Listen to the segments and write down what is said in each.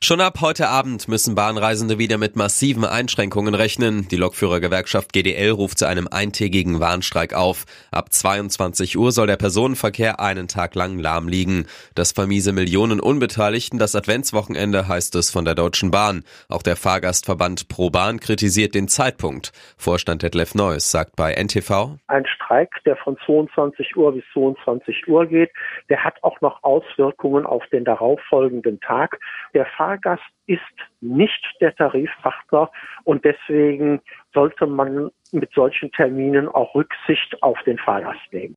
Schon ab heute Abend müssen Bahnreisende wieder mit massiven Einschränkungen rechnen. Die Lokführergewerkschaft GDL ruft zu einem eintägigen Warnstreik auf. Ab 22 Uhr soll der Personenverkehr einen Tag lang lahm liegen. Das vermiese Millionen Unbeteiligten das Adventswochenende, heißt es von der Deutschen Bahn. Auch der Fahrgastverband Pro Bahn kritisiert den Zeitpunkt. Vorstand Detlef Neuss sagt bei NTV. Ein Streik, der von 22 Uhr bis 22 Uhr geht, der hat auch noch Auswirkungen auf den darauffolgenden Tag. Der Fahrgast ist nicht der Tarifpartner und deswegen sollte man mit solchen Terminen auch Rücksicht auf den Fahrgast nehmen.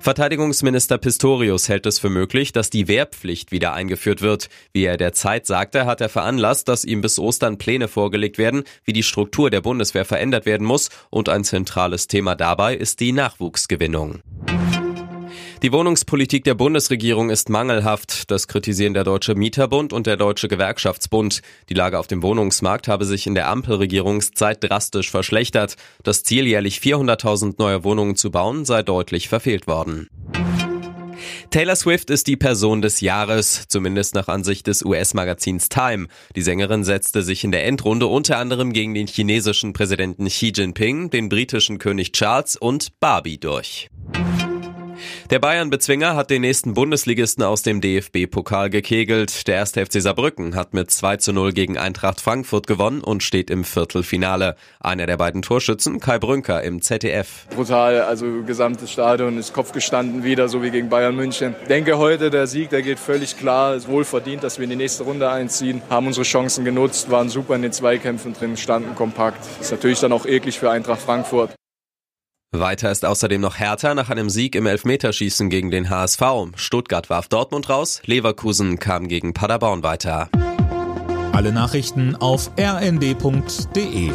Verteidigungsminister Pistorius hält es für möglich, dass die Wehrpflicht wieder eingeführt wird. Wie er der Zeit sagte, hat er veranlasst, dass ihm bis Ostern Pläne vorgelegt werden, wie die Struktur der Bundeswehr verändert werden muss und ein zentrales Thema dabei ist die Nachwuchsgewinnung. Die Wohnungspolitik der Bundesregierung ist mangelhaft. Das kritisieren der Deutsche Mieterbund und der Deutsche Gewerkschaftsbund. Die Lage auf dem Wohnungsmarkt habe sich in der Ampelregierungszeit drastisch verschlechtert. Das Ziel, jährlich 400.000 neue Wohnungen zu bauen, sei deutlich verfehlt worden. Taylor Swift ist die Person des Jahres, zumindest nach Ansicht des US-Magazins Time. Die Sängerin setzte sich in der Endrunde unter anderem gegen den chinesischen Präsidenten Xi Jinping, den britischen König Charles und Barbie durch. Der Bayern-Bezwinger hat den nächsten Bundesligisten aus dem DFB-Pokal gekegelt. Der erste FC Saarbrücken hat mit 2 zu 0 gegen Eintracht Frankfurt gewonnen und steht im Viertelfinale. Einer der beiden Torschützen, Kai Brünker im ZDF. Brutal, also gesamtes Stadion ist Kopf gestanden wieder, so wie gegen Bayern München. Denke heute, der Sieg, der geht völlig klar. Ist wohl verdient, dass wir in die nächste Runde einziehen. Haben unsere Chancen genutzt, waren super in den Zweikämpfen drin, standen kompakt. Ist natürlich dann auch eklig für Eintracht Frankfurt. Weiter ist außerdem noch Hertha nach einem Sieg im Elfmeterschießen gegen den HSV. Stuttgart warf Dortmund raus, Leverkusen kam gegen Paderborn weiter. Alle Nachrichten auf rnd.de